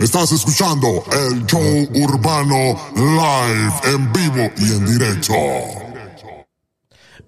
Estás escuchando el show urbano live en vivo y en directo.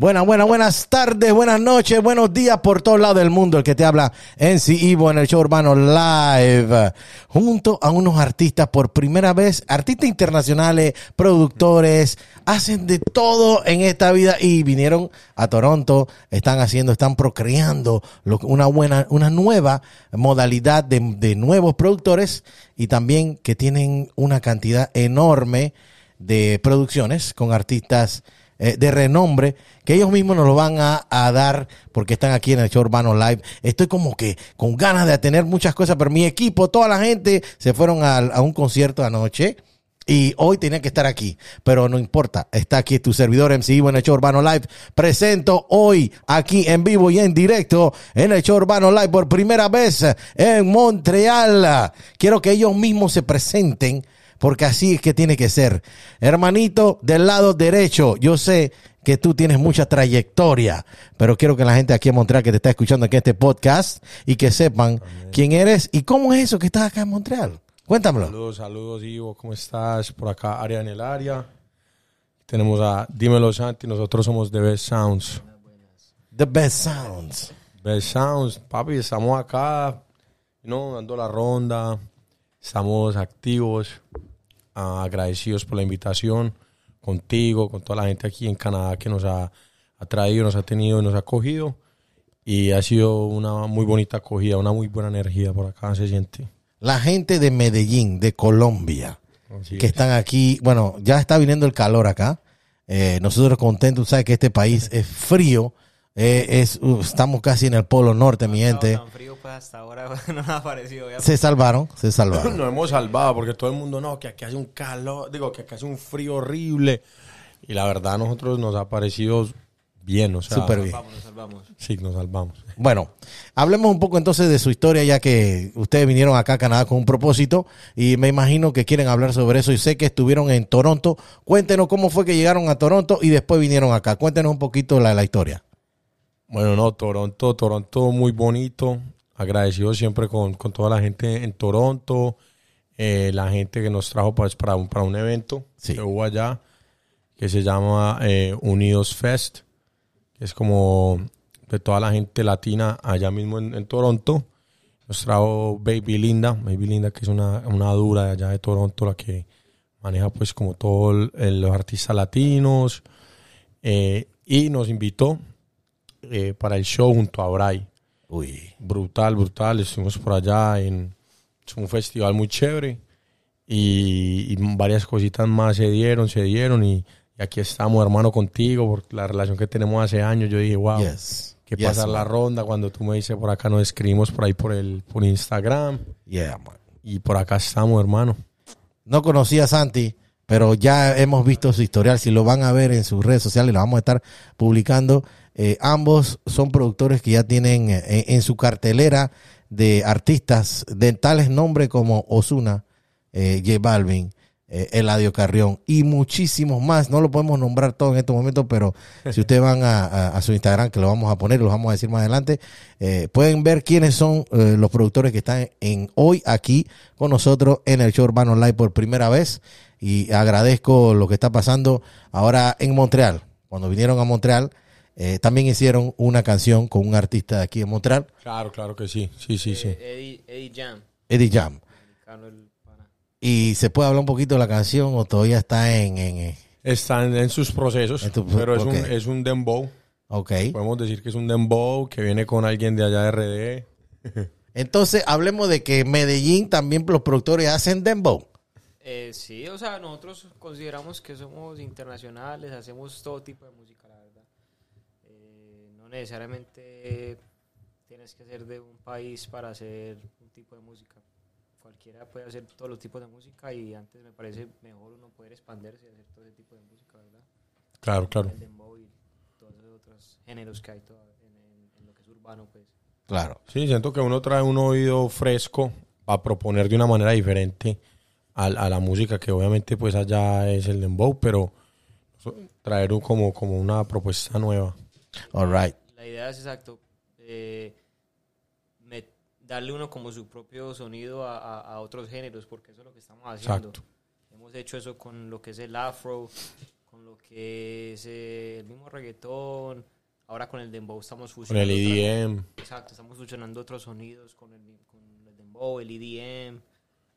Buenas, buenas, buenas tardes, buenas noches, buenos días por todos lados del mundo. El que te habla en Ivo en el show urbano live, junto a unos artistas por primera vez, artistas internacionales, productores, hacen de todo en esta vida y vinieron a Toronto, están haciendo, están procreando una buena, una nueva modalidad de nuevos productores y también que tienen una cantidad enorme de producciones con artistas eh, de renombre que ellos mismos nos lo van a, a dar porque están aquí en el show Urbano Live. Estoy como que con ganas de tener muchas cosas, pero mi equipo, toda la gente se fueron al- a, un concierto anoche. Y hoy tenía que estar aquí, pero no importa. Está aquí tu servidor MC en el show Urbano Live. Presento hoy aquí en vivo y en directo en el show Urbano Live por primera vez en Montreal. Quiero que ellos mismos se presenten porque así es que tiene que ser. Hermanito del lado derecho, yo sé que tú tienes mucha trayectoria, pero quiero que la gente aquí en Montreal que te está escuchando aquí en este podcast y que sepan quién eres y cómo es eso que estás acá en Montreal. Cuéntamelo. Saludos, saludos, Ivo, ¿cómo estás? Por acá, área en el área. Tenemos a Dímelo Santi, nosotros somos The Best Sounds. The best sounds. Best Sounds, papi, estamos acá, ¿no? dando la ronda, estamos activos, ah, agradecidos por la invitación, contigo, con toda la gente aquí en Canadá que nos ha, ha traído, nos ha tenido, nos ha acogido. Y ha sido una muy bonita acogida, una muy buena energía por acá, se siente. La gente de Medellín, de Colombia, Así que es. están aquí, bueno, ya está viniendo el calor acá. Eh, nosotros contentos, sabes que este país es frío, eh, es, uh, estamos casi en el polo norte, mi gente. Pues hasta ahora no ha aparecido ya. Se salvaron, se salvaron. Nos hemos salvado porque todo el mundo no, que aquí hace un calor, digo, que aquí hace un frío horrible. Y la verdad a nosotros nos ha parecido bien, o sea, Súper bien. Nos salvamos. Sí, nos salvamos. Bueno, hablemos un poco entonces de su historia, ya que ustedes vinieron acá a Canadá con un propósito y me imagino que quieren hablar sobre eso y sé que estuvieron en Toronto. Cuéntenos cómo fue que llegaron a Toronto y después vinieron acá. Cuéntenos un poquito la, la historia. Bueno, no, Toronto, Toronto muy bonito. Agradecido siempre con, con toda la gente en Toronto, eh, la gente que nos trajo pues, para, un, para un evento Sí. que hubo allá, que se llama eh, Unidos Fest, que es como de toda la gente latina allá mismo en, en Toronto. Nos trajo Baby Linda, Baby Linda que es una, una dura de allá de Toronto, la que maneja pues como todos los artistas latinos. eh, y nos invitó eh, para el show junto a Bray. Uy. Brutal, brutal. Estuvimos por allá en es un festival muy chévere y, y varias cositas más se dieron, se dieron y, y aquí estamos, hermano, contigo por la relación que tenemos hace años. Yo dije, wow, Yes. que Yes, pasar la man. ronda cuando tú me dices por acá nos escribimos por ahí por el por Instagram Yeah, man. y por acá estamos, hermano. No conocía a Santi, pero ya hemos visto su historial. Si lo van a ver en sus redes sociales, lo vamos a estar publicando. Eh, ambos son productores que ya tienen eh, en, en su cartelera de artistas de tales nombres como Osuna, eh, J Balvin, eh, Eladio Carrión y muchísimos más. No lo podemos nombrar todo en estos momentos, pero si ustedes van a, a- a su Instagram, que lo vamos a poner, lo vamos a decir más adelante, eh, pueden ver quiénes son eh, los productores que están en hoy aquí con nosotros en el show Urbano Live por primera vez. Y agradezco lo que está pasando ahora en Montreal. Cuando vinieron a Montreal, eh, también hicieron una canción con un artista de aquí en Montreal, Claro, claro que sí. Sí, sí, sí. Eddie, Eddie Jam. Eddie Jam. Y se puede hablar un poquito de la canción o todavía está en, en, eh, Están en sus procesos, En tu- pero es, un, es un dembow. ok. Podemos decir que es un dembow que viene con alguien de allá de RD. Entonces, hablemos de que en Medellín también los productores hacen dembow. Eh, sí, o sea, nosotros consideramos que somos internacionales, hacemos todo tipo de música. Eh, no necesariamente tienes que ser de un país para hacer un tipo de música. Cualquiera puede hacer todos los tipos de música y antes me parece mejor uno poder expandirse y hacer todo ese tipo de música, ¿verdad? Claro, claro. El dembow y todos los otros géneros que hay en, en- en lo que es urbano, pues. Claro. Sí, siento que uno trae un oído fresco para proponer de una manera diferente a, a la música que obviamente pues allá es el dembow, pero traer un- como, como una propuesta nueva. All right. La idea es exacto. eh, me- darle uno como su propio sonido a, a- a otros géneros, porque eso es lo que estamos haciendo. Exacto. Hemos hecho eso con lo que es el afro, con lo que es eh, el mismo reggaetón, ahora con el dembow estamos Con el fusionando. otras- EDM. Exacto, estamos fusionando otros sonidos con el, con el dembow, el EDM,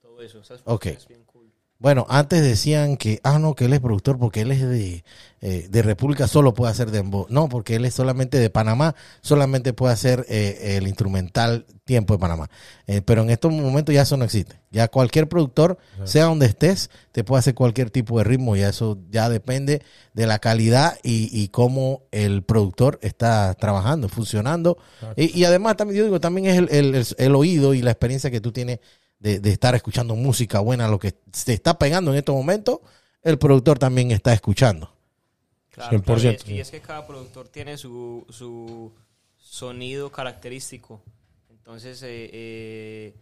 todo eso. Esas Ok. fusiones bien cool. Bueno, antes decían que, ah, no, que él es productor porque él es de, eh, de República, solo puede hacer dembow. No, porque él es solamente de Panamá, solamente puede hacer eh, el instrumental tiempo de Panamá. Eh, pero en estos momentos ya eso no existe. Ya cualquier productor, sea donde estés, te puede hacer cualquier tipo de ritmo. Ya eso ya depende de la calidad y, y cómo el productor está trabajando, funcionando. Y, y además, también yo digo, también es el, el- el- el oído y la experiencia que tú tienes de, de estar escuchando música buena, lo que se está pegando en estos momentos, el productor también está escuchando. Claro, claro, y, 100%, es, y es que cada productor tiene su, su sonido característico. Entonces, eh, eh,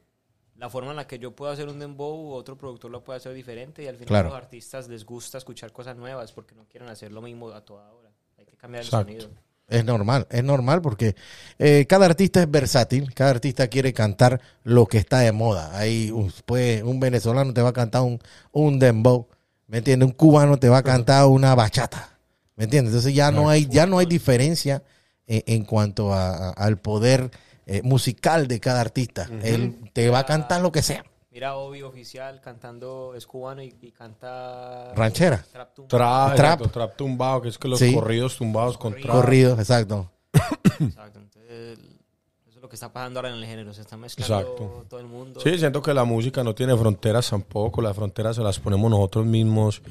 la forma en la que yo puedo hacer un dembow, otro productor lo puede hacer diferente. Y al final Claro. a los artistas les gusta escuchar cosas nuevas porque no quieren hacer lo mismo a toda hora. Hay que cambiar Exacto. el sonido. Es normal, es normal porque eh, cada artista es versátil, cada artista quiere cantar lo que está de moda. Ahí pues, un venezolano te va a cantar un, un dembow, ¿me entiendes? Un cubano te va a cantar una bachata, ¿me entiendes? Entonces ya no hay, ya no hay diferencia eh, en cuanto a- a- al poder eh, musical de cada artista. Él te va a cantar lo que sea. Mira, Obi oficial cantando, es cubano y, y canta. Ranchera. Trap tumba. Trap, Trap. exacto, trap tumbado, que es que los Sí. corridos tumbados con trap. Corrido, exacto. Exacto. Entonces, eso es lo que está pasando ahora en el género. Se está mezclando Exacto. todo el mundo. Sí, siento que la música no tiene fronteras tampoco. Las fronteras se las ponemos nosotros mismos.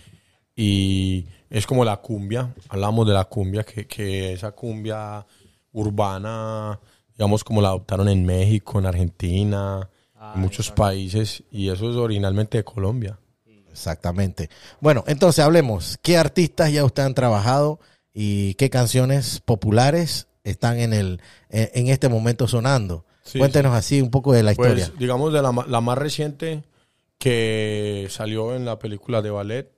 Y es como la cumbia. Hablamos de la cumbia, que, que esa cumbia urbana, digamos, como la adoptaron en México, en Argentina, Ah, en muchos países. Y eso es originalmente de Colombia. Exactamente. Bueno, entonces hablemos. ¿Qué artistas ya ustedes han trabajado y qué canciones populares están en el en, en este momento sonando? Sí, Cuéntenos así un poco de la Pues, historia. digamos, de la, la más reciente que salió en la película de ballet,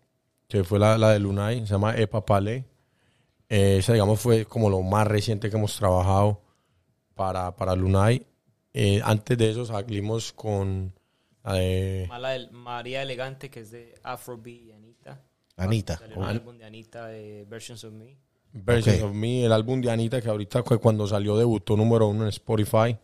que fue la, la de Lunay, se llama Epa Palais. Eh, esa, digamos, fue como lo más reciente que hemos trabajado para, para Lunay. Eh, antes de eso salimos con la de... Mala del- María Elegante, que es de Afrobeat y Anita. Anita. Salió un álbum de Anita de Versions of Me. Versions Ok. of Me, el álbum de Anita, que ahorita fue cuando salió debutó número uno en Spotify.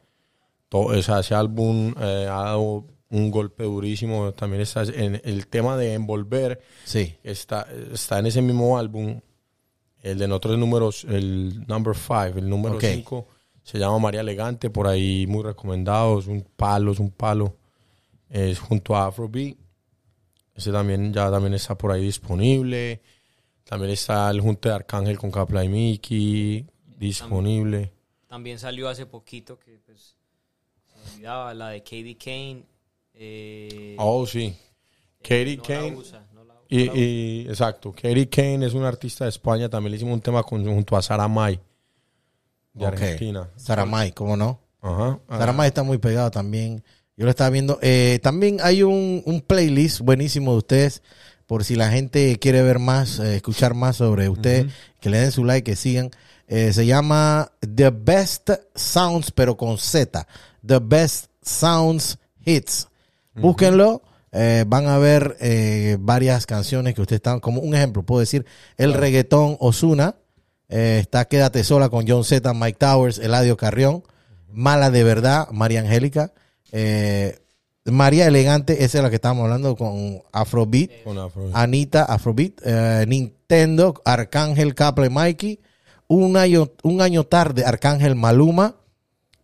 Todo, o sea, ese álbum eh, ha dado un golpe durísimo. También está en el tema de envolver, Sí. está, está en ese mismo álbum. El de nosotros números, el number five, el número Ok. 5, se llama María Elegante, por ahí muy recomendado, es un palo, es un palo. Es junto a Afrobeat. Ese también ya también está por ahí disponible. También está el junto de Arcángel con Capla y Mickey disponible. También salió hace poquito, que pues se olvidaba, la de Katie Kane. Eh, Oh, sí. Katie no la Kane. usa, no la- Y, no la y- exacto, Katie Kane es una artista de España. También le hicimos un tema con- junto a Sara May de Ok. Argentina. Saramay, ¿cómo no? Ajá. Ah, Saramay está muy pegado también. Yo lo estaba viendo. Eh, también hay un, un playlist buenísimo de ustedes. Por si la gente quiere ver más, eh, escuchar más sobre ustedes, que le den su like, que sigan. Eh, se llama The Best Sounds, pero con Z. The Best Sounds Hits. Búsquenlo. eh, van a ver eh, varias canciones que ustedes están, como un ejemplo, puedo decir, el reggaetón Osuna, eh, está Quédate sola con John Z, Mike Towers, Eladio Carrión, Mala de verdad, María Angélica, eh, María Elegante, esa es la que estábamos hablando con Afrobeat, Con. Anita, Afrobeat, eh, Nintendo, Arcángel, Caple, Mikey, un año, un año tarde, Arcángel Maluma,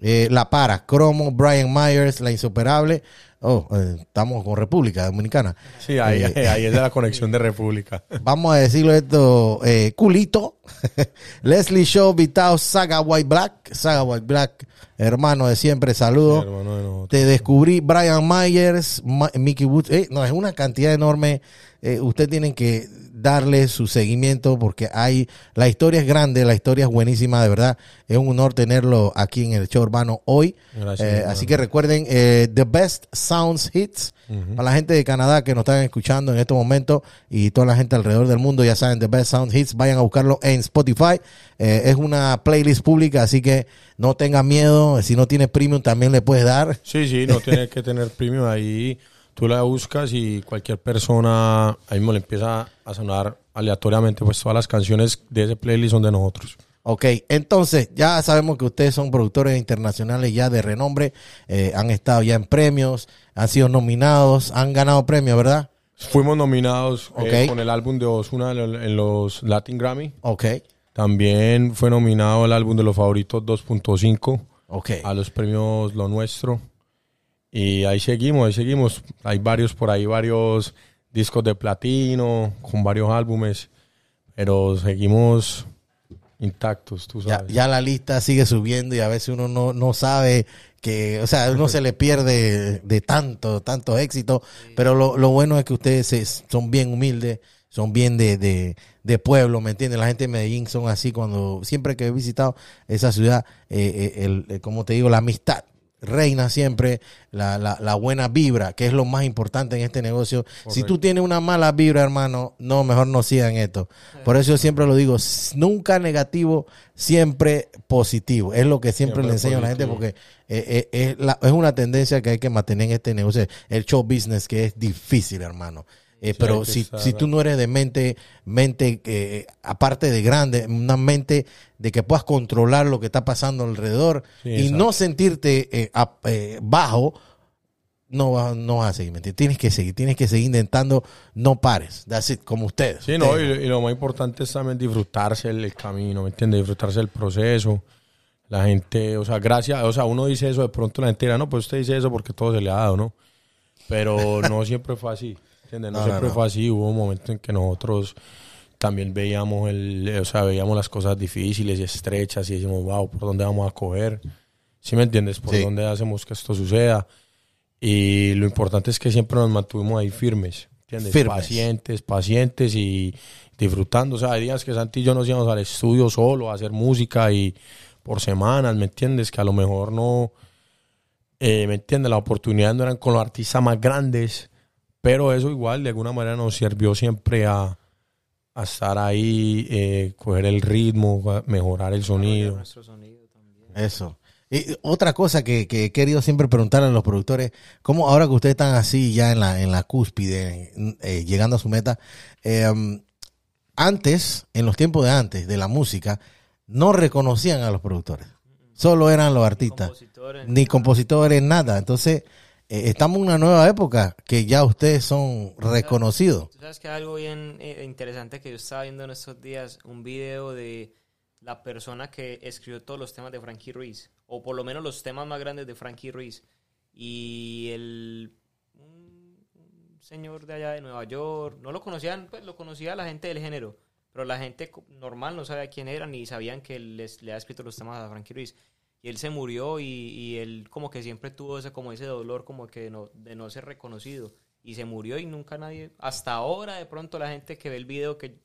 eh, La Para, Cromo, Brian Myers, La Insuperable. Oh, eh, estamos con República Dominicana. Sí, ahí, Eh, ahí es de la conexión de República. Vamos a decirlo esto, eh, culito. Leslie Show, Vitao, Saga White Black, Saga White Black, hermano de siempre, saludos. hermano de. Te descubrí Brian Myers, Ma- Mickey Woods. No, es una cantidad enorme. Ustedes tienen que darle su seguimiento porque hay, la historia es grande, la historia es buenísima, de verdad. Es un honor tenerlo aquí en el show urbano hoy. Gracias, Eh, así que recuerden, eh, The Best Sounds Hits, para la gente de Canadá que nos están escuchando en estos momentos y toda la gente alrededor del mundo, ya saben, The Best Sounds Hits, vayan a buscarlo en Spotify. Eh, es una playlist pública, así que no tengan miedo. Si no tienes premium, también le puedes dar. Sí, sí, no tiene que tener premium ahí. Tú la buscas y cualquier persona ahí mismo le empieza a sonar aleatoriamente, pues todas las canciones de ese playlist son de nosotros. Ok, entonces ya sabemos que ustedes son productores internacionales ya de renombre, eh, han estado ya en premios, han sido nominados, han ganado premios, ¿verdad? Fuimos nominados eh, con el álbum de Ozuna en los Latin Grammy. Ok, También fue nominado el álbum de los favoritos 2.5 ok. a los premios Lo Nuestro. Y ahí seguimos, ahí seguimos. Hay varios por ahí, varios discos de platino, con varios álbumes. Pero seguimos intactos, tú Ya, sabes. ya la lista sigue subiendo y a veces uno no, no sabe que, o sea, uno se le pierde de tanto, tanto éxito, pero lo, lo bueno es que ustedes se- son bien humildes, son bien de, de, de pueblo, ¿me entiendes? La gente de Medellín son así cuando, siempre que he visitado esa ciudad, eh, eh, el, eh, como te digo, la amistad reina siempre, la, la, la buena vibra, que es lo más importante en este negocio. Si tú tienes una mala vibra, hermano, no, mejor no sigan esto. Por eso yo siempre lo digo, nunca negativo, siempre positivo. Es lo que siempre, Siempre le enseño a la gente porque eh, eh, es, la- es una tendencia que hay que mantener en este negocio, el show business, que es difícil, hermano. Eh, pero si, si tú no eres de mente, mente eh, aparte de grande, una mente de que puedas controlar lo que está pasando alrededor Sí, y exacto. no sentirte eh, bajo, no vas, no vas a seguir. ¿me entiendes? Tienes que seguir, tienes que seguir intentando, no pares. That's it, como ustedes. Sí, no, y, lo más importante es también disfrutarse el, el camino, ¿me entiendes? Disfrutarse el proceso. La gente, o sea, gracias, o sea, uno dice eso, de pronto la gente dirá, no, pues usted dice eso porque todo se le ha dado, ¿no? Pero no siempre fue así, ¿entiendes? No, siempre no. fue así, hubo un momento en que nosotros también veíamos el, o sea, veíamos las cosas difíciles y estrechas y decimos, wow, ¿por dónde vamos a coger? ¿Sí me entiendes? ¿Por Sí. dónde hacemos que esto suceda? Y lo importante es que siempre nos mantuvimos ahí firmes, ¿entiendes? Firmes. Pacientes, pacientes y disfrutando. O sea, hay días que Santi y yo nos íbamos al estudio solo a hacer música y por semanas, ¿me entiendes? Que a lo mejor no, eh, ¿me entiendes? Las oportunidades no eran con los artistas más grandes, pero eso igual de alguna manera nos sirvió siempre a, a estar ahí, eh, coger el ritmo, mejorar el sonido. Nuestro sonido también. Eso. Y otra cosa que, que he querido siempre preguntarle a los productores, ¿cómo ahora que ustedes están así ya en la, en la cúspide, eh, llegando a su meta, eh, antes, en los tiempos de antes de la música, no reconocían a los productores. Solo eran los artistas. Compositores, Ni compositores, nada. Entonces, eh, estamos en una nueva época que ya ustedes son reconocidos. Tú sabes que algo bien eh, interesante que yo estaba viendo en estos días, un video de la persona que escribió todos los temas de Frankie Ruiz, o por lo menos los temas más grandes de Frankie Ruiz, y el un, señor de allá de Nueva York, no lo conocían, pues lo conocía la gente del género, pero la gente normal no sabía quién era, ni sabían que les, le había escrito los temas a Frankie Ruiz. Y él se murió y, y él como que siempre tuvo ese, como ese dolor como que no, de no ser reconocido. Y se murió y nunca nadie, hasta ahora de pronto la gente que ve el video que,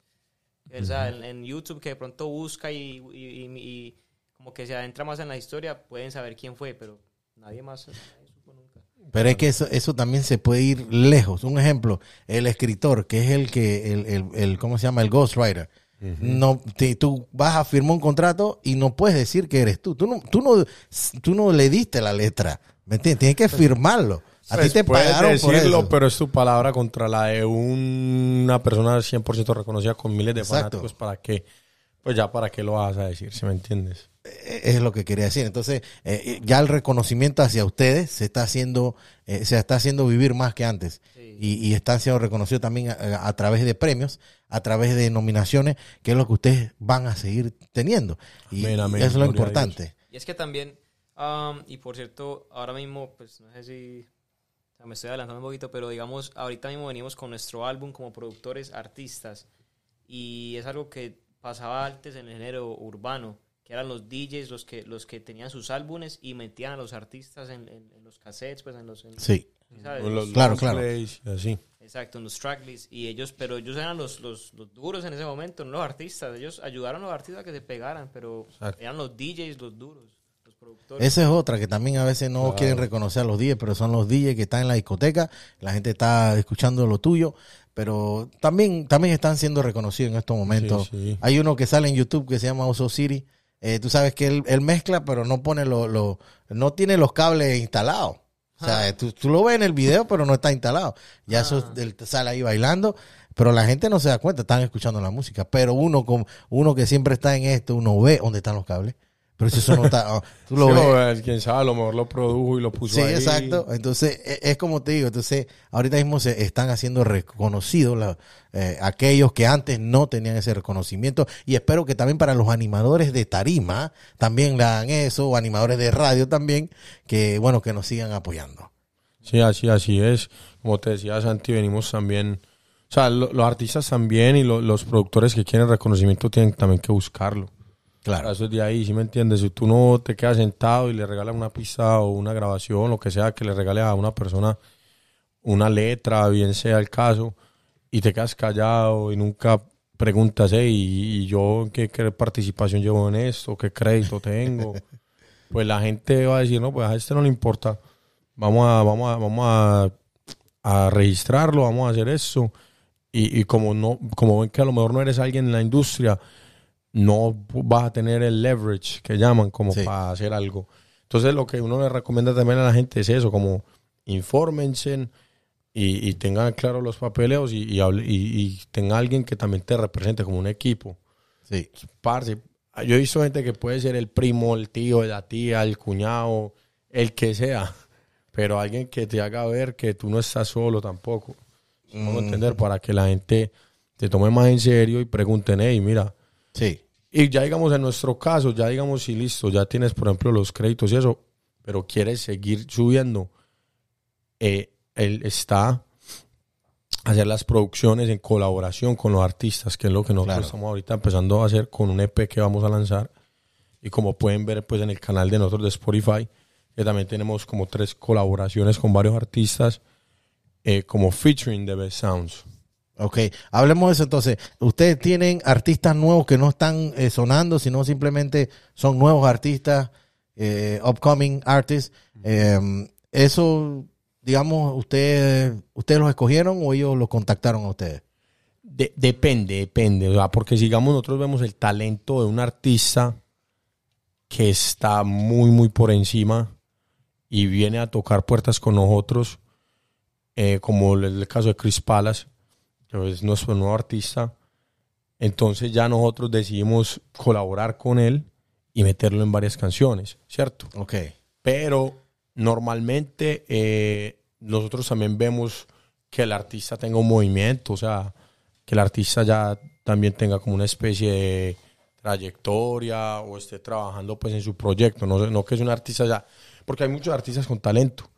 o sea, en, en YouTube que de pronto busca y, y- y- y como que se adentra más en la historia, pueden saber quién fue, pero nadie más nadie supo nunca. Pero es que eso, eso también se puede ir lejos. Un ejemplo, el escritor, que es el que, el, el, el- ¿cómo se llama? El ghostwriter. No, te- tú vas a firmar un contrato y no puedes decir que eres tú. Tú no, tú no, tú no le diste la letra. ¿Me entiendes? Tienes que firmarlo. A Pues ti te puedes pagaron por decirlo, eso. pero es tu palabra contra la de una persona 100% reconocida con miles de Exacto. fanáticos. ¿Para qué? Pues ya, ¿para qué lo vas a decir? Si me entiendes? Eh, Es lo que quería decir. Entonces, eh, eh, ya el reconocimiento hacia ustedes se está haciendo, eh, se está haciendo vivir más que antes. Y, y están siendo reconocidos también a, a través de premios, a través de nominaciones, que es lo que ustedes van a seguir teniendo. Y, Amén, amén. y eso es lo importante. Y es que también, am, y por cierto, ahora mismo, pues no sé si o sea, me estoy adelantando un poquito, pero digamos, ahorita mismo venimos con nuestro álbum como productores, artistas, y es algo que pasaba antes en el género urbano, que eran los DJs los que, los que tenían sus álbumes y metían a los artistas en, en- en los cassettes, pues en los... en- Sí. Los Claro, claro. plays así. Exacto, en los tracklists. Y ellos, pero ellos eran los, los, los duros en ese momento, no los artistas. Ellos ayudaron a los artistas a que se pegaran, pero Exacto. eran los DJs los duros, los productores. Esa es otra que también a veces no quieren reconocer a los DJs, pero son los DJs que están en la discoteca, la gente está escuchando lo tuyo, pero también, también están siendo reconocidos en estos momentos. Sí, sí. Hay uno que sale en YouTube que se llama Oso City. Eh, tú sabes que él, él mezcla, pero no pone lo, lo- no tiene los cables instalados. O sea, tú, tú lo ves en el video, pero no está instalado. Ya eso él sale ahí bailando, pero la gente no se da cuenta, están escuchando la música. Pero uno con uno que siempre está en esto, uno ve dónde están los cables. Pero si eso no está, oh, tú lo Sí, ves. eh, quién sabe, a lo mejor lo produjo y lo puso Sí, ahí. exacto. Entonces, e- es como te digo, entonces, ahorita mismo se están haciendo reconocidos la- eh, aquellos que antes no tenían ese reconocimiento y espero que también para los animadores de tarima también le hagan eso, o animadores de radio también, que bueno, que nos sigan apoyando. Sí, así, así es. Como te decía Santi, venimos también. O sea, lo- los artistas también y lo- los productores que quieren reconocimiento tienen también que buscarlo. Claro. Eso es de ahí, ¿sí me entiendes? Si tú no te quedas sentado y le regalas una pista o una grabación, lo que sea, que le regale a una persona una letra, bien sea el caso, y te quedas callado y nunca preguntas, hey, ¿y, y yo qué, qué participación llevo en esto? ¿Qué crédito tengo? pues la gente va a decir, no, pues a este no le importa. Vamos a, vamos a, vamos a, a registrarlo, vamos a hacer eso. Y, y como no, como ven que a lo mejor no eres alguien en la industria, no vas a tener el leverage que llaman como Sí. para hacer algo. Entonces lo que uno le recomienda también a la gente es eso, como infórmense y, y tengan claro los papeleos y, y, tenga alguien que también te represente como un equipo. Sí. Parce, yo he visto gente que puede ser el primo, el tío, la tía, el cuñado, el que sea, pero alguien que te haga ver que tú no estás solo tampoco. Vamos a entender para que la gente te tome más en serio y pregunten, hey, mira, Sí. y ya digamos en nuestro caso, ya digamos si listo, ya tienes por ejemplo los créditos y eso, pero quieres seguir subiendo, eh, él está a hacer las producciones en colaboración con los artistas, que es lo que nosotros Claro. estamos ahorita empezando a hacer con un EP que vamos a lanzar. Y como pueden ver pues en el canal de nosotros de Spotify, que también tenemos como tres colaboraciones con varios artistas, eh, como featuring The Best Sounds. Ok, hablemos de eso entonces. Ustedes tienen artistas nuevos que no están eh, sonando, sino simplemente son nuevos artistas, eh, upcoming artists. Eh, eso, digamos, ustedes, ustedes los escogieron o ellos los contactaron a ustedes. De- depende, depende. O sea, porque sigamos, nosotros vemos el talento de un artista que está muy, muy por encima y viene a tocar puertas con nosotros, como el, el caso de Chris Palas, es nuestro nuevo artista. Entonces ya nosotros decidimos colaborar con él y meterlo en varias canciones, ¿cierto? Ok, Pero normalmente eh, nosotros también vemos que el artista tenga un movimiento, o sea, que el artista ya también tenga como una especie de trayectoria o esté trabajando pues en su proyecto, no, no que es un artista ya, porque hay muchos artistas con talento,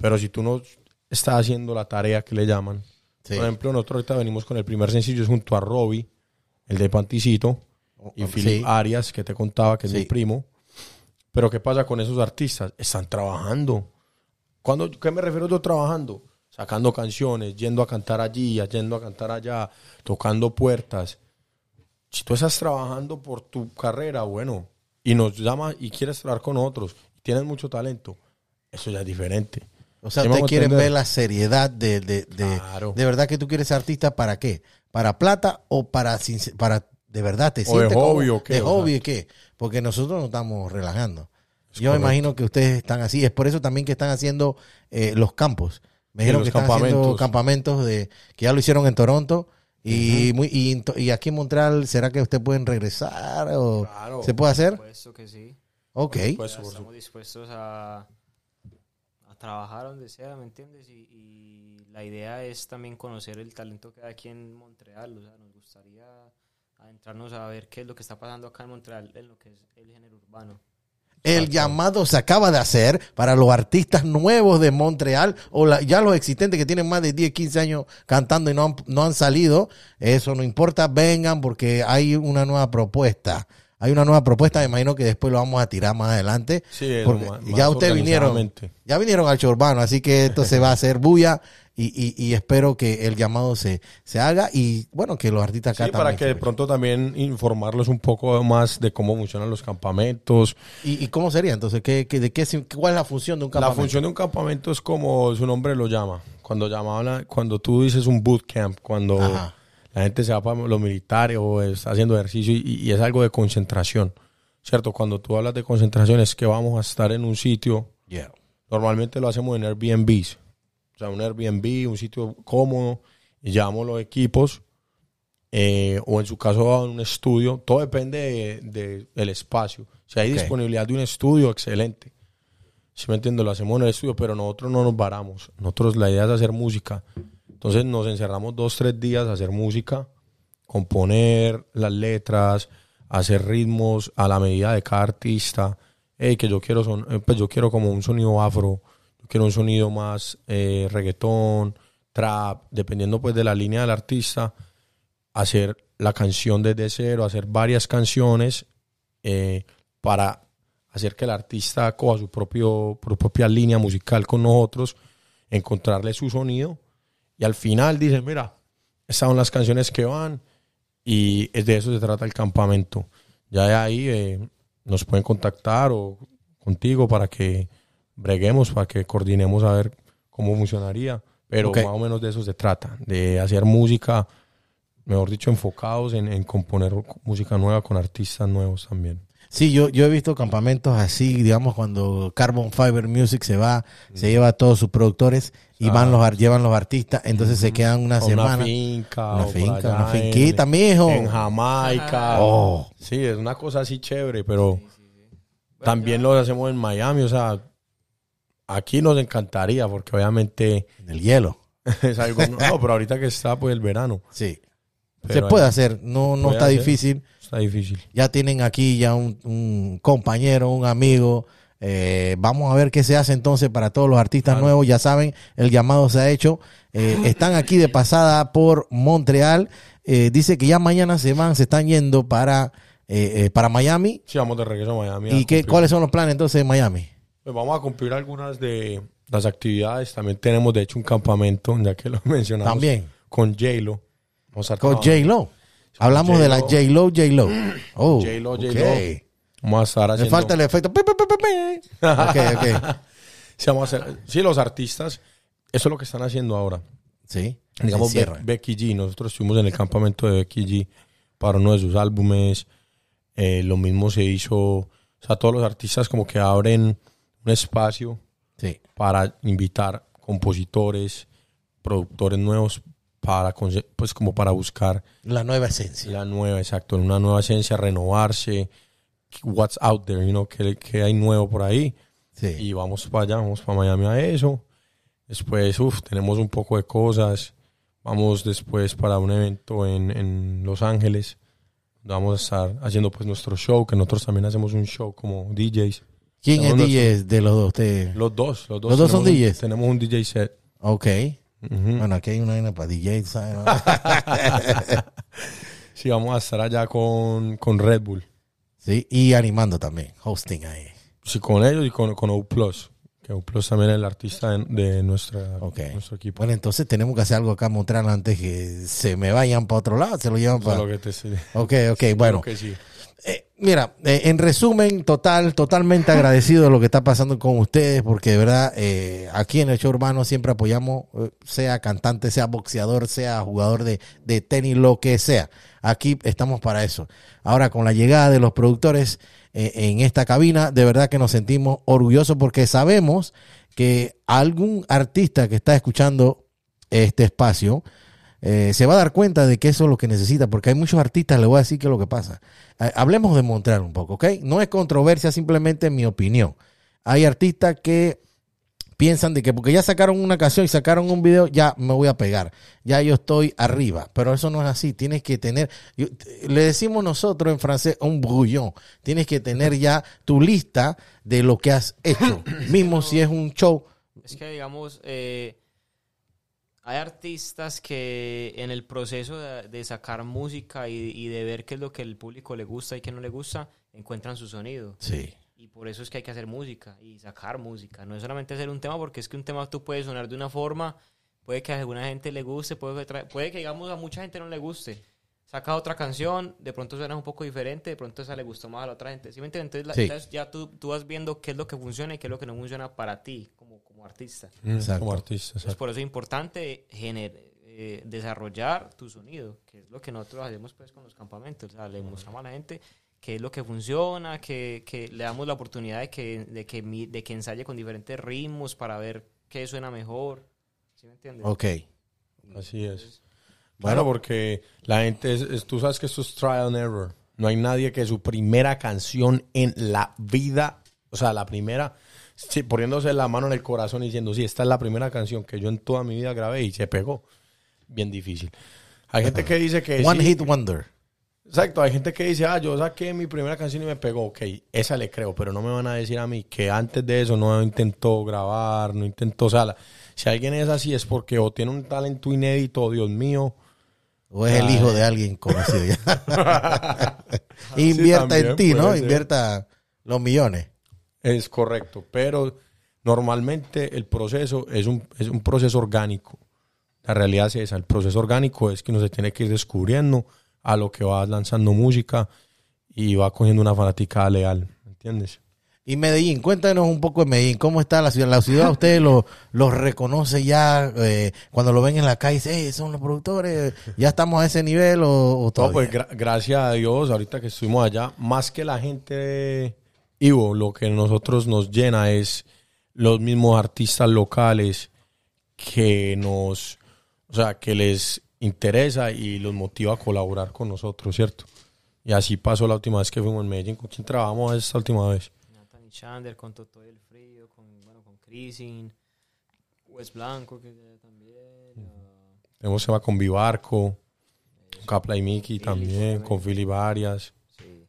pero si tú no estás haciendo la tarea que le llaman, Sí. por ejemplo, nosotros ahorita venimos con el primer sencillo junto a Robbie, el de Panticito, y Oh, Philip. Arias, que te contaba que es mi primo. Pero ¿qué pasa con esos artistas? Están trabajando. ¿Cuándo, ¿Qué me refiero yo trabajando? Sacando canciones, yendo a cantar allí, yendo a cantar allá, tocando puertas. Si tú estás trabajando por tu carrera, bueno, y nos llama y quieres trabajar con otros, y tienes mucho talento, eso ya es diferente. O sea, ¿Sí me ustedes quieren ver la seriedad de, de, de, Claro. de verdad que tú quieres ser artista para qué? ¿Para plata o para, para de verdad te O de sientes como- hobby o qué, ¿De hobby o qué? Porque nosotros nos estamos relajando. Es Yo me correcto. imagino que ustedes están así. Es por eso también que están haciendo eh, los campos. Me dijeron los que están haciendo campamentos. campamentos de que ya lo hicieron en Toronto. Y, muy, y, aquí en Montreal, ¿será que ustedes pueden regresar? o Claro. ¿Se puede hacer? Por supuesto que sí. Ok. Pues, Ya por estamos dispuestos a trabajar donde sea, ¿me entiendes? Y, y la idea es también conocer el talento que hay aquí en Montreal. O sea, nos gustaría adentrarnos a ver qué es lo que está pasando acá en Montreal en lo que es el género urbano. El llamado se acaba de hacer para los artistas nuevos de Montreal o la- ya los existentes que tienen más de 10, 15 años cantando y no han, no han salido. Eso no importa, vengan porque hay una nueva propuesta. Hay una nueva propuesta, me imagino que después lo vamos a tirar más adelante. Sí, porque más- ya más ustedes vinieron, ya vinieron al show urbano, así que esto se va a hacer bulla y, y, y espero que el llamado se, se haga y bueno, que los artistas acá Sí, para que de pronto también informarlos un poco más de cómo funcionan los campamentos. ¿Y, y cómo sería entonces? ¿Qué, qué- de qué, ¿Cuál es la función de un La campamento? función de un campamento es como su nombre lo llama. Cuando llamaban, cuando tú dices un bootcamp, cuando Ajá. La gente se va para los militares o está haciendo ejercicio y, y es algo de concentración, ¿cierto? Cuando tú hablas de concentración es que vamos a estar en un sitio, Yeah. normalmente lo hacemos en Airbnbs, o sea, un Airbnb, un sitio cómodo, y llevamos los equipos, eh, o en su caso en un estudio, todo depende de- de- del espacio. Si hay disponibilidad de un estudio, excelente. Si me entiendo, lo hacemos en el estudio, pero nosotros no nos varamos. Nosotros la idea es hacer música. Entonces nos encerramos dos, tres días a hacer música, componer las letras, hacer ritmos a la medida de cada artista. Hey, que yo quiero son, eh, pues yo quiero como un sonido afro, yo quiero un sonido más eh, reggaetón, trap, dependiendo pues de la línea del artista, hacer la canción desde cero, hacer varias canciones eh, para hacer que el artista coja su propio, su propia línea musical con nosotros, encontrarle su sonido y al final dicen, mira, estas son las canciones que van y es de eso se trata el campamento. Ya de ahí eh, nos pueden contactar o contigo para que breguemos, para que coordinemos a ver cómo funcionaría. Pero Ok. más o menos de eso se trata, de hacer música, mejor dicho, enfocados en, en componer música nueva con artistas nuevos también. Sí, yo, yo he visto campamentos así, digamos, cuando Carbon Fiber Music se va, se lleva a todos sus productores y Ah. van los, ar- llevan los artistas, entonces se quedan una semana. Una finca. Una finca, una en- finquita, mijo. En Jamaica. Oh. Sí, es una cosa así chévere, pero también lo hacemos en Miami. O sea, aquí nos encantaría porque obviamente En el hielo. es algo... No, pero ahorita que está pues el verano. Sí. Pero se puede ahí hacer, no, no está hacer. difícil. Está difícil. Ya tienen aquí ya un, un compañero, un amigo. Eh, vamos a ver qué se hace entonces para todos los artistas Claro. nuevos. Ya saben, el llamado se ha hecho. Eh, están aquí de pasada por Montreal. Eh, dice que ya mañana se van, se están yendo para, para Miami. Sí, vamos de regreso a Miami. a ¿Y qué, cuáles son los planes entonces de Miami? Pues vamos a cumplir algunas de las actividades. También tenemos, de hecho, un campamento, ya que lo mencionamos. También. Con J-Lo. Con. J-Lo. Hablamos de la J-Lo, J-Lo. Oh, J-Lo. J-Lo. Vamos a estar Me falta el efecto. Pi, pi, pi, pi, pi. Ok, ok. Sí, vamos a hacer- sí, los artistas, eso es lo que están haciendo ahora. Sí. Digamos. Be- Becky G, nosotros estuvimos en el campamento de Becky G para uno de sus álbumes. Eh, lo mismo se hizo, o sea, todos los artistas como que abren un espacio Sí. para invitar compositores, productores nuevos para pues como para buscar La nueva esencia. la nueva, exacto, una nueva esencia, renovarse, what's out there, you know, qué, qué hay nuevo por ahí. Sí. Y vamos para allá, vamos para Miami a eso. Después, uff, tenemos un poco de cosas. Vamos después para un evento en, en Los Ángeles. donde Vamos a estar haciendo pues nuestro show, que nosotros también hacemos un show como DJs. ¿Quién es Tenemos DJ de los dos? Ustedes? Los dos, los dos. Los dos son un- DJs. tenemos un DJ set. Ok. Ujú. Bueno, aquí hay una vaina para DJ, ¿sabes? Sí, vamos a estar allá con, con Red Bull. Sí, y animando también, hosting ahí. Sí, con ellos y con, con O Plus. Que O Plus también es el artista de, de nuestra, nuestro equipo. Bueno, entonces tenemos que hacer algo acá Montreal antes que se me vayan para otro lado, se lo llevan para... lo que te Ok, ok, bueno. Que sí. Eh, mira, eh, en resumen, total, totalmente agradecido de lo que está pasando con ustedes, porque de verdad, eh, aquí en el show urbano siempre apoyamos, eh, sea cantante, sea boxeador, sea jugador de, de tenis, lo que sea. Aquí estamos para eso. Ahora, con la llegada de los productores eh, en esta cabina, de verdad que nos sentimos orgullosos porque sabemos que algún artista que está escuchando este espacio, eh, se va a dar cuenta de que eso es lo que necesita, porque hay muchos artistas, le voy a decir qué es lo que pasa. Eh, hablemos de Montreal un poco, ¿ok? No es controversia, simplemente mi opinión. Hay artistas que piensan de que porque ya sacaron una canción y sacaron un video, ya me voy a pegar, ya yo estoy arriba, pero eso no es así, tienes que tener, yo- le decimos nosotros en francés un brouillon, tienes que tener ya tu lista de lo que has hecho, mismo si es un show, Es que, digamos, eh, hay artistas que en el proceso de, de sacar música y, y de ver qué es lo que el público le gusta y qué no le gusta, encuentran su sonido. sí, Y por eso es que hay que hacer música y sacar música. No es solamente hacer un tema, porque es que un tema tú puedes sonar de una forma, puede que a alguna gente le guste, puede que, puede que digamos a mucha gente no le guste. Saca otra canción, de pronto suena un poco diferente, de pronto esa le gustó más a la otra gente. ¿Sí me? Entonces, la- Sí. entonces ya tú, tú vas viendo qué es lo que funciona y qué es lo que no funciona para ti como, como artista. Mm, Exacto. Como artista, Entonces, exacto. por eso es importante gener- eh, desarrollar tu sonido, que es lo que nosotros hacemos pues con los campamentos. O sea, le mostramos a la gente qué es lo que funciona, que, que le damos la oportunidad de que, de, que, de que ensaye con diferentes ritmos para ver qué suena mejor. ¿Sí me entiendes? Ok. Así es. Bueno. Bueno, porque la gente, es, es- tú sabes que esto es trial and error. No hay nadie que su primera canción en la vida, o sea, la primera, sí, poniéndose la mano en el corazón y diciendo, sí, esta es la primera canción que yo en toda mi vida grabé y se pegó. Bien difícil. Hay gente que dice que One sí, Hit Wonder. Exacto, hay gente que dice, ah, yo saqué mi primera canción y me pegó. Ok, esa le creo, pero no me van a decir a mí que antes de eso no intentó grabar, no intentó, o sea, la- si alguien es así es porque o tiene un talento inédito, Dios mío. O es el hijo de alguien conocido. Invierta en ti, ¿no? ser. Invierta los millones. Es correcto, pero normalmente el proceso es un, es un proceso orgánico. La realidad es esa, el proceso orgánico es que uno se tiene que ir descubriendo a lo que va lanzando música y va cogiendo una fanaticada leal, ¿me entiendes? Y Medellín, cuéntanos un poco de Medellín, ¿cómo está la ciudad? La ciudad ustedes lo, los reconoce ya eh, cuando lo ven en la calle, dice, "Hey, son los productores, ya estamos a ese nivel o, o No, todavía? pues gra- gracias a Dios, ahorita que estuvimos allá, más que la gente, Ivo, lo que nosotros nos llena es los mismos artistas locales que nos, o sea, que les interesa y los motiva a colaborar con nosotros, ¿cierto? Y así pasó la última vez que fuimos en Medellín. ¿Con quién trabajamos esta última vez? Nathan y Chander con Toto del Frío, con, bueno, con Crisin, Wes Blanco, que también. ah, Tenemos tema con Vivarco, con Capla y Miki también, también. con Philly Varias. sí.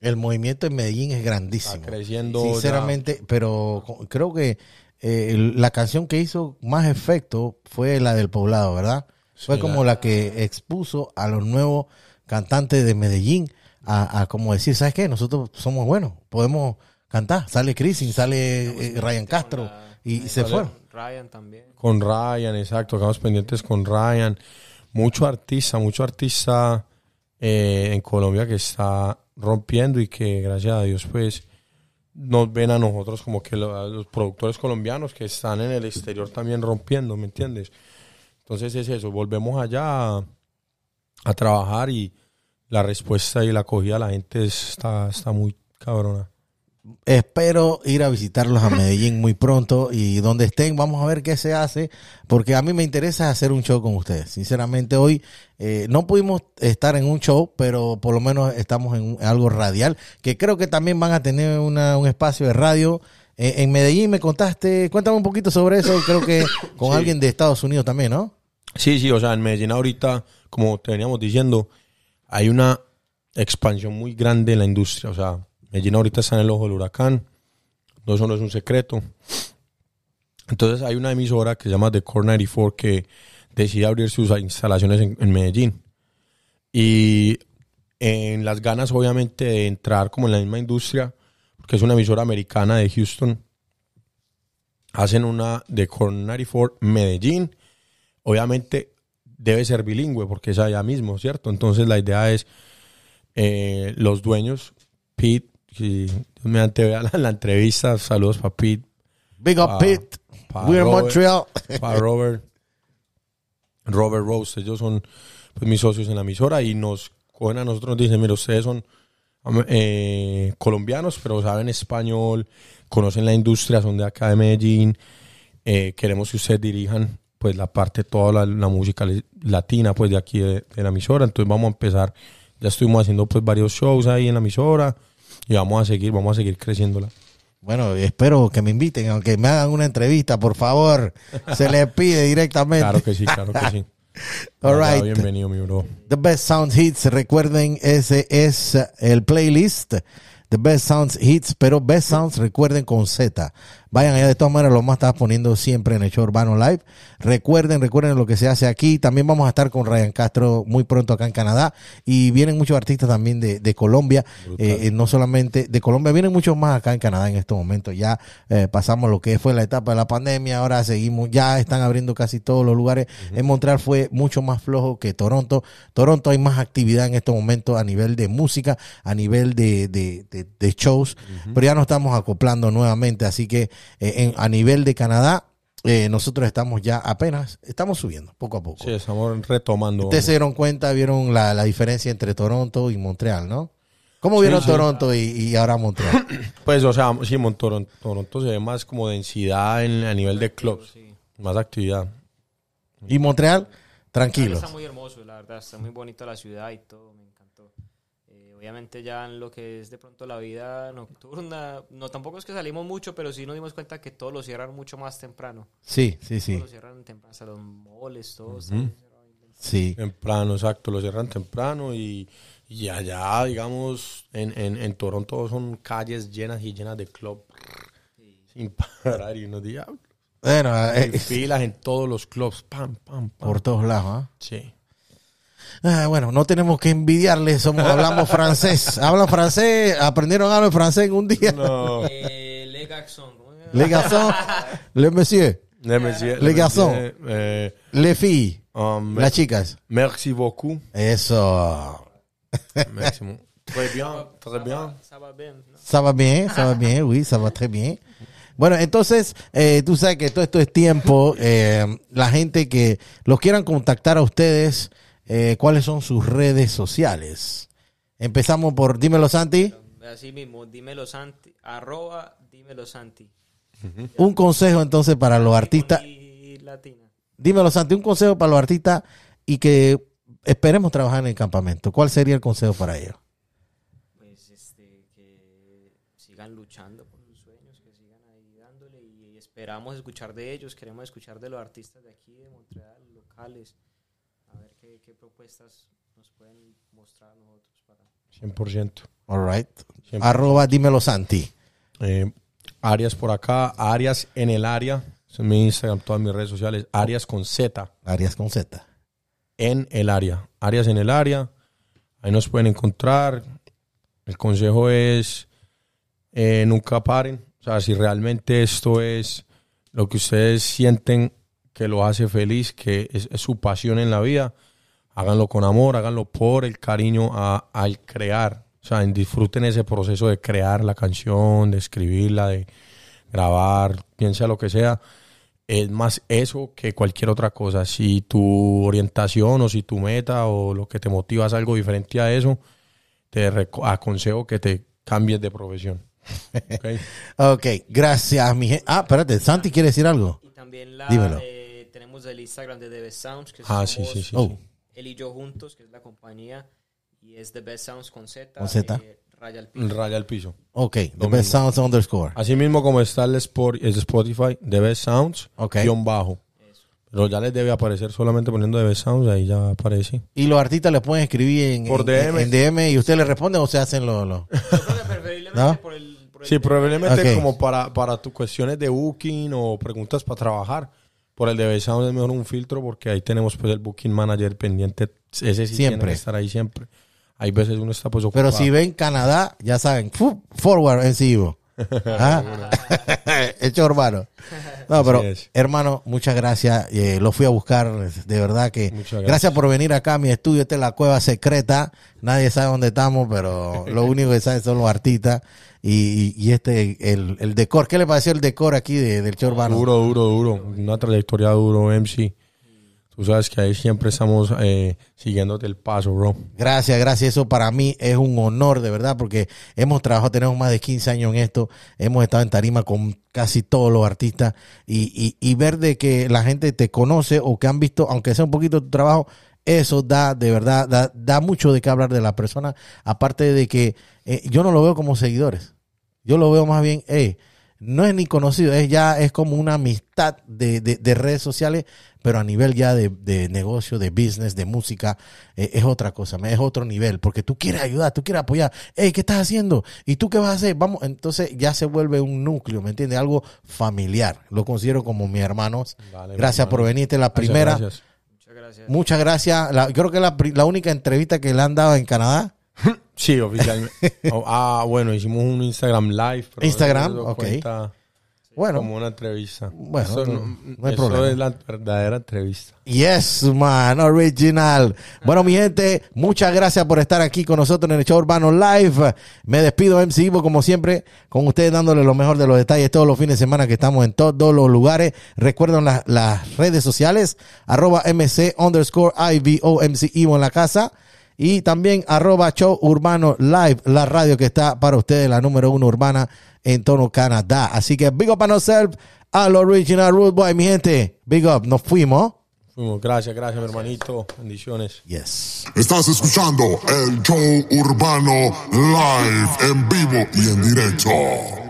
El movimiento en Medellín es grandísimo. Está creciendo. Sinceramente, pero creo que eh, la canción que hizo más efecto fue la del poblado, ¿verdad? Fue como la- que expuso a los nuevos cantantes de Medellín a, a como decir, ¿sabes qué? Nosotros somos buenos, podemos cantar. Sale Crisin, sale eh, Ryan Castro y se con fueron. Ryan también. Con Ryan, exacto, quedamos pendientes con Ryan. Mucho artista, mucho artista eh, en Colombia que está rompiendo y que gracias a Dios pues nos ven a nosotros como que los productores colombianos que están en el exterior también rompiendo, ¿me entiendes? Entonces es eso, volvemos allá a, a trabajar y la respuesta y la acogida de la gente está, está muy cabrona. Espero ir a visitarlos a Medellín muy pronto y donde estén vamos a ver qué se hace porque a mí me interesa hacer un show con ustedes. Sinceramente hoy eh, no pudimos estar en un show, pero por lo menos estamos en un- algo radial que creo que también van a tener una- un espacio de radio. En Medellín me contaste, cuéntame un poquito sobre eso, creo que con Sí. alguien de Estados Unidos también, ¿no? Sí, sí, o sea, en Medellín ahorita, como te veníamos diciendo, hay una expansión muy grande en la industria. O sea, Medellín ahorita está en el ojo del huracán. No, eso no es un secreto. Entonces hay una emisora que se llama The Core 94 que decide abrir sus instalaciones en, en Medellín. Y en las ganas, obviamente, de entrar como en la misma industria, porque es una emisora americana de Houston, hacen una The Core 94 Medellín obviamente debe ser bilingüe porque es allá mismo, ¿cierto? Entonces la idea es eh, los dueños, Pete, si Dios mediante vea la, la entrevista, saludos para Pete, Big up Pete, pa we're Robert. Montreal. para Robert, Robert Rose, ellos son pues, mis socios en la emisora y nos cogen a nosotros, nos dicen, mira, ustedes son eh, colombianos, pero saben español, conocen la industria, son de acá de Medellín, eh, queremos que ustedes dirijan pues la parte, toda la, la música latina pues de aquí de, de la emisora, entonces vamos a empezar, ya estuvimos haciendo pues varios shows ahí en la emisora y vamos a seguir, vamos a seguir creciéndola. Bueno, espero que me inviten, aunque me hagan una entrevista, por favor. Se les pide directamente. Claro que sí, claro que sí. All right. Bienvenido, mi bro. The Best Sound Hits, recuerden, ese es el playlist The Best Sounds Hits, pero Best Sounds recuerden con Z. Vayan allá de todas maneras, lo más estás poniendo siempre en el show Urbano Live. Recuerden, recuerden lo que se hace aquí. También vamos a estar con Ryan Castro muy pronto acá en Canadá. Y vienen muchos artistas también de, de Colombia. Eh, eh, no solamente de Colombia, vienen muchos más acá en Canadá en estos momentos. Ya eh, pasamos lo que fue la etapa de la pandemia, ahora seguimos, ya están abriendo casi todos los lugares. En Montreal fue mucho más flojo que Toronto. Toronto hay más actividad en estos momentos a nivel de música, a nivel de, de, de- de shows, pero ya nos estamos acoplando nuevamente, así que en- a nivel de Canadá, eh, nosotros estamos ya apenas, estamos subiendo poco a poco. Sí, estamos retomando. Ustedes se dieron cuenta, vieron la, la diferencia entre Toronto y Montreal, ¿no? ¿Cómo vieron sí. Toronto y, y ahora Montreal? Pues, o sea, sí, Mon- Toron- Toronto se ve más como densidad en, a nivel de clubs. Más actividad. y Montreal, tranquilos. Está muy hermoso, la verdad, está muy bonita la ciudad y todo. Eh, obviamente ya en lo que es de pronto la vida nocturna, no tampoco es que salimos mucho, pero sí nos dimos cuenta que todos lo cierran mucho más temprano. Sí, sí, sí. Todos lo cierran temprano, hasta los moles, todos. Sí. Temprano, exacto. Lo cierran temprano y, y allá, digamos, en, en, en Toronto son calles llenas y llenas de club. Sin parar y unos días. Bueno, Hay eh, filas en todos los clubs. Pam, pam, pam. por todos lados, ¿ah? Sí. Ah, bueno, no tenemos que envidiarles, somos, hablamos francés. Hablan francés, aprendieron algo de francés en un día. No. Eh, Le Garçon. Les garçons, les messieurs, Le monsieur- Les le garçons. monsieur, eh, les filles, um, las chicas. merci beaucoup. Eso. Merci. Très bien, très bien. Ça va bien, ¿no? Ça va bien, ça va bien, oui, ça va très bien. Bueno, entonces, eh, tú sabes que todo esto es tiempo. eh, la gente que los quieran contactar a ustedes, eh, ¿cuáles son sus redes sociales? Empezamos por Dímelo Santi. Así mismo, dímelo Santi, arroba dímelo Santi. Un consejo entonces para los artistas. Latina. Dímelo Santi, un consejo para los artistas y que esperemos trabajar en el campamento. ¿Cuál sería el consejo para ellos? Pues este, que sigan luchando por sus sueños, que sigan ahí dándole y esperamos escuchar de ellos, queremos escuchar de los artistas de aquí, de Montreal, locales, qué, qué propuestas nos pueden mostrar a nosotros para... 100%. All right. Arroba Dímelo Santi. Eh, Arias por acá, Arias en el área. Es mi Instagram, todas mis redes sociales. Arias con Z Arias con Z. en el área. Arias en el área. Ahí nos pueden encontrar. El consejo es eh, nunca paren. O sea, si realmente esto es lo que ustedes sienten que lo hace feliz, que es, es su pasión en la vida, háganlo con amor, háganlo por el cariño a- al crear. O sea, en- disfruten ese proceso de crear la canción, de escribirla, de grabar, piensa lo que sea. Es más eso que cualquier otra cosa. Si tu orientación o si tu meta o lo que te motiva es algo diferente a eso, te aconsejo que te cambies de profesión. ¿Ok? Ok, gracias, mi gente. Ah, espérate, Santi quiere decir algo. Y también la, Dímelo. eh, tenemos el Instagram de Best Sounds, que Ah, sí, somos sí, sí. Oh. sí. Él y yo juntos, que es la compañía, y es The Best Sounds con Z. Con Z. eh, raya al piso. Raya al piso. Ok, The Lo Best. Sounds underscore. Así mismo como está el, Spot- el Spotify, The Best Sounds, Ok. guion bajo. Pero ya les debe aparecer solamente poniendo The Best Sounds, ahí ya aparece. Y los artistas le pueden escribir en, Por en- DM. en DM y usted le responde o se hacen los... los- Yo creo que preferiblemente ¿No? por el... por el Sí, tema- probablemente Ok. como para, para tus cuestiones de booking o preguntas para trabajar. Por el de Best Sounds es mejor un filtro porque ahí tenemos pues el booking manager pendiente. Ese sí tiene Siempre. que estar ahí siempre. Hay veces uno está pues Pero ocupado. si ven Canadá, ya saben, forward en vivo. ¿Ah? Hecho hermano. No, pero hermano, muchas gracias. Eh, lo fui a buscar, de verdad que gracias. gracias. por venir acá a mi estudio. Esta es la cueva secreta. Nadie sabe dónde estamos, pero lo único que saben son los artistas. Y, y, este, el, el decor. ¿Qué le pareció el decor aquí de- del show urbano? Duro, duro, duro. Una trayectoria duro, MC. Tú sabes que ahí siempre estamos eh, siguiéndote el paso, bro. Gracias, gracias. Eso para mí es un honor, de verdad, porque hemos trabajado, tenemos más de 15 años en esto, hemos estado en tarima con casi todos los artistas y, y, y ver de que la gente te conoce o que han visto, aunque sea un poquito tu trabajo, eso da, de verdad, da, da mucho de qué hablar de la persona, aparte de que eh, yo no lo veo como seguidores, yo lo veo más bien, eh, no es ni conocido, es ya es como una amistad de, de- de redes sociales, pero a nivel ya de, de negocio, de business, de música, eh, es otra cosa, es otro nivel, porque tú quieres ayudar, tú quieres apoyar, hey, ¿qué estás haciendo? ¿Y tú qué vas a hacer? Vamos, entonces ya se vuelve un núcleo, ¿me entiendes? Algo familiar, lo considero como mis hermanos. Vale, gracias mi por hermano. venir, esta es la primera. gracias. Gracias. Muchas gracias. La- creo que es la, la única entrevista que le han dado en Canadá. Sí, oficialmente. Oh, ah, bueno, hicimos un Instagram live. Instagram, ok. cuenta Bueno, Como una entrevista. Bueno, eso no- no, no hay eso problema. es la verdadera entrevista. Yes, man, original. Bueno, mi gente, muchas gracias por estar aquí con nosotros en el show Urbano Live. Me despido, MC Ivo, como siempre, con ustedes dándole lo mejor de los detalles todos los fines de semana que estamos en todos los lugares. Recuerden la- las redes sociales, arroba MC underscore IVO MC Ivo en la casa. Y también arroba show urbano live, la radio que está para ustedes, la número uno urbana en tono Canadá. Así que big up a nosotros, al original Root Boy, mi gente. Big up, nos fuimos. Fuimos. Gracias, gracias, mi hermanito. Bendiciones. Yes. Estás escuchando el show urbano live en vivo y en directo.